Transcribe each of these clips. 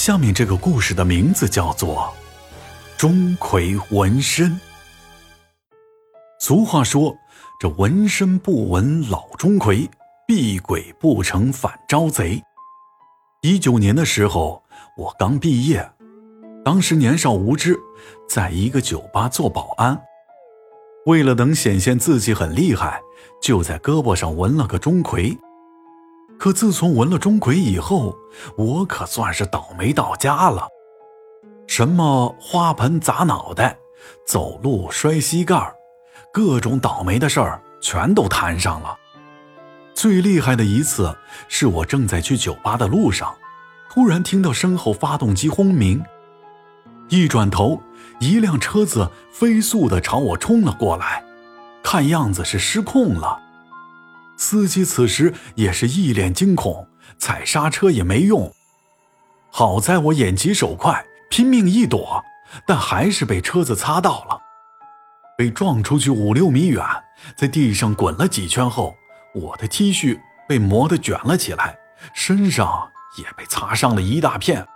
下面这个故事的名字叫做《钟馗纹身》。俗话说：“这纹身不纹老钟馗，避鬼不成反招贼。”一九年的时候，我刚毕业，当时年少无知，在一个酒吧做保安。为了能显现自己很厉害，就在胳膊上纹了个钟馗。可自从纹了钟馗以后，我可算是倒霉到家了。什么花盆砸脑袋，走路摔膝盖各种倒霉的事儿全都摊上了。最厉害的一次，是我正在去酒吧的路上，突然听到身后发动机轰鸣，一转头，一辆车子飞速地朝我冲了过来，看样子是失控了。司机此时也是一脸惊恐，踩刹车也没用。好在我眼疾手快，拼命一躲，但还是被车子擦到了，被撞出去五六米远，在地上滚了几圈后，我的 T 恤被磨得卷了起来，身上也被擦伤了一大片。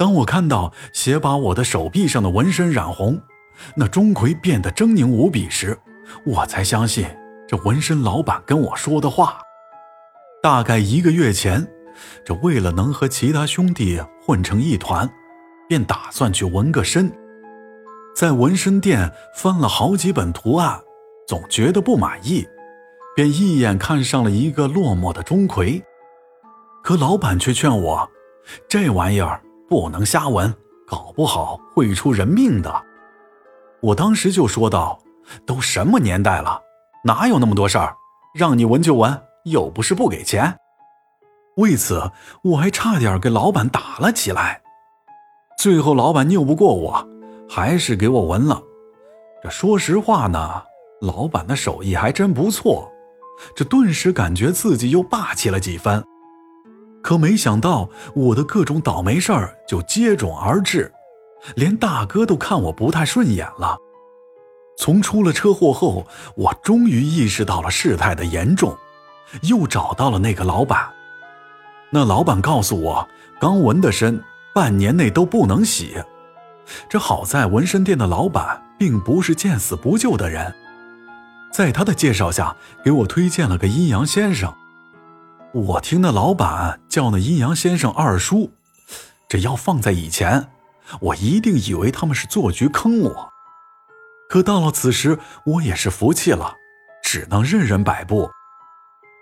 当我看到血把我的手臂上的纹身染红，那钟馗变得狰狞无比时，我才相信。这纹身老板跟我说的话，大概一个月前，这为了能和其他兄弟混成一团，便打算去纹个身。在纹身店翻了好几本图案，总觉得不满意，便一眼看上了一个落寞的钟馗。可老板却劝我，这玩意儿不能瞎纹，搞不好会出人命的。我当时就说道：“都什么年代了？”哪有那么多事儿？让你纹就纹，又不是不给钱。为此，我还差点给老板打了起来。最后，老板拗不过我，还是给我纹了。这说实话呢，老板的手艺还真不错。这顿时感觉自己又霸气了几分。可没想到，我的各种倒霉事儿就接踵而至，连大哥都看我不太顺眼了。从出了车祸后，我终于意识到了事态的严重，又找到了那个老板。那老板告诉我，刚纹的身半年内都不能洗。这好在纹身店的老板并不是见死不救的人，在他的介绍下，给我推荐了个阴阳先生。我听那老板叫那阴阳先生二叔，这要放在以前，我一定以为他们是做局坑我。可到了此时，我也是服气了，只能任人摆布。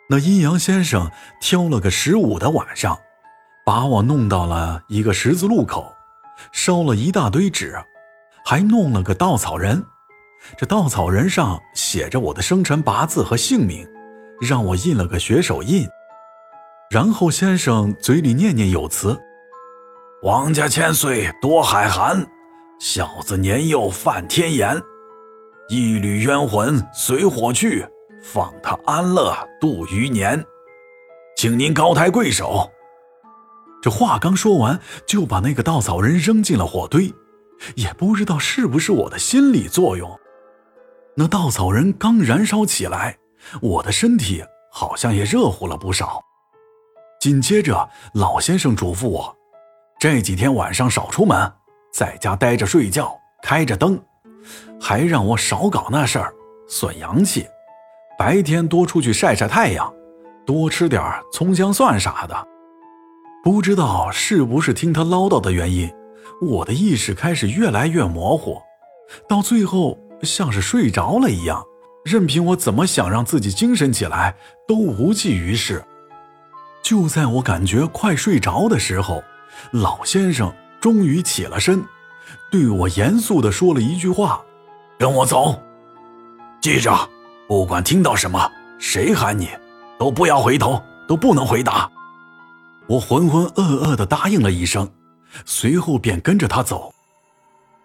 那阴阳先生挑了个十五的晚上，把我弄到了一个十字路口，烧了一大堆纸，还弄了个稻草人。这稻草人上写着我的生辰八字和姓名，让我印了个血手印。然后先生嘴里念念有词：“王家千岁多海涵，小子年幼犯天言。”一缕冤魂随火去，放他安乐度余年，请您高抬贵手。这话刚说完，就把那个稻草人扔进了火堆。也不知道是不是我的心理作用，那稻草人刚燃烧起来，我的身体好像也热乎了不少。紧接着，老先生嘱咐我，这几天晚上少出门，在家待着睡觉，开着灯。还让我少搞那事儿，损阳气。白天多出去晒晒太阳，多吃点葱姜蒜啥的。不知道是不是听他唠叨的原因，我的意识开始越来越模糊，到最后像是睡着了一样，任凭我怎么想让自己精神起来，都无济于事。就在我感觉快睡着的时候，老先生终于起了身。对我严肃地说了一句话：“跟我走，记着，不管听到什么，谁喊你，都不要回头，都不能回答。”我浑浑噩噩地答应了一声，随后便跟着他走。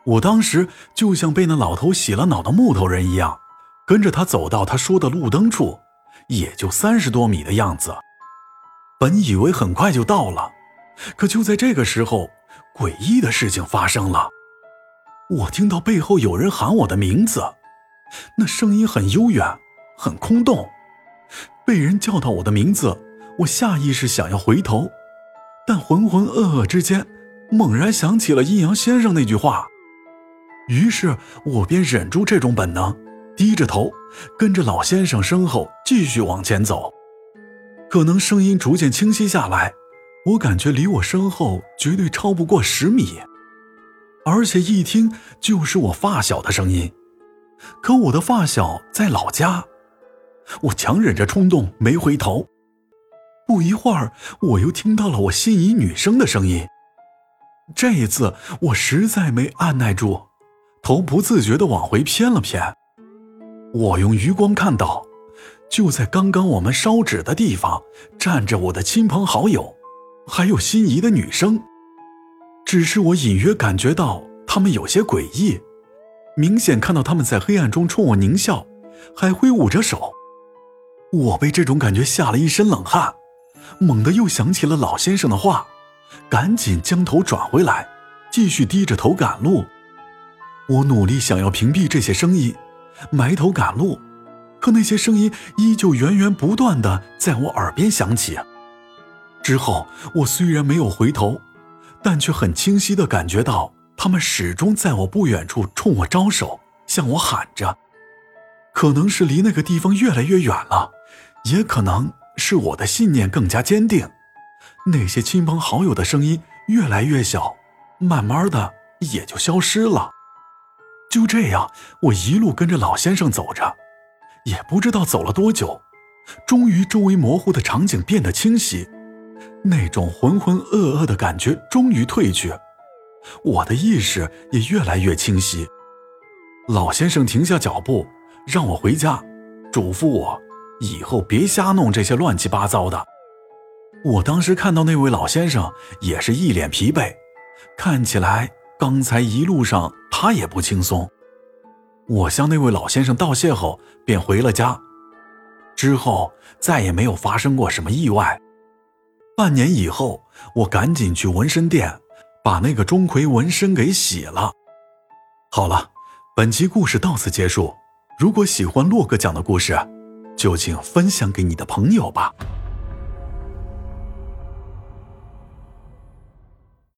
我当时就像被那老头洗了脑的木头人一样，跟着他走到他说的路灯处，也就三十多米的样子。本以为很快就到了，可就在这个时候，诡异的事情发生了。我听到背后有人喊我的名字，那声音很悠远，很空洞。被人叫到我的名字，我下意识想要回头，但浑浑噩噩之间，猛然想起了阴阳先生那句话，于是我便忍住这种本能，低着头跟着老先生身后继续往前走。可能声音逐渐清晰下来，我感觉离我身后绝对超不过十米，而且一听就是我发小的声音。可我的发小在老家，我强忍着冲动没回头。不一会儿，我又听到了我心仪女生的声音。这一次，我实在没按耐住，头不自觉地往回偏了偏。我用余光看到，就在刚刚我们烧纸的地方，站着我的亲朋好友，还有心仪的女生。只是我隐约感觉到他们有些诡异，明显看到他们在黑暗中冲我狞笑，还挥舞着手。我被这种感觉吓了一身冷汗。猛地又想起了老先生的话，赶紧将头转回来，继续低着头赶路。我努力想要屏蔽这些声音，埋头赶路，可那些声音依旧源源不断的在我耳边响起。之后，我虽然没有回头，但却很清晰的感觉到他们始终在我不远处冲我招手，向我喊着。可能是离那个地方越来越远了，也可能。是我的信念更加坚定，那些亲朋好友的声音越来越小，慢慢的也就消失了。就这样，我一路跟着老先生走着，也不知道走了多久，终于周围模糊的场景变得清晰，那种浑浑噩噩的感觉终于褪去，我的意识也越来越清晰。老先生停下脚步，让我回家，嘱咐我。以后别瞎弄这些乱七八糟的。我当时看到那位老先生也是一脸疲惫，看起来刚才一路上他也不轻松。我向那位老先生道谢后，便回了家。之后再也没有发生过什么意外。半年以后，我赶紧去纹身店，把那个钟馗纹身给洗了。好了，本期故事到此结束。如果喜欢洛哥讲的故事，就请分享给你的朋友吧。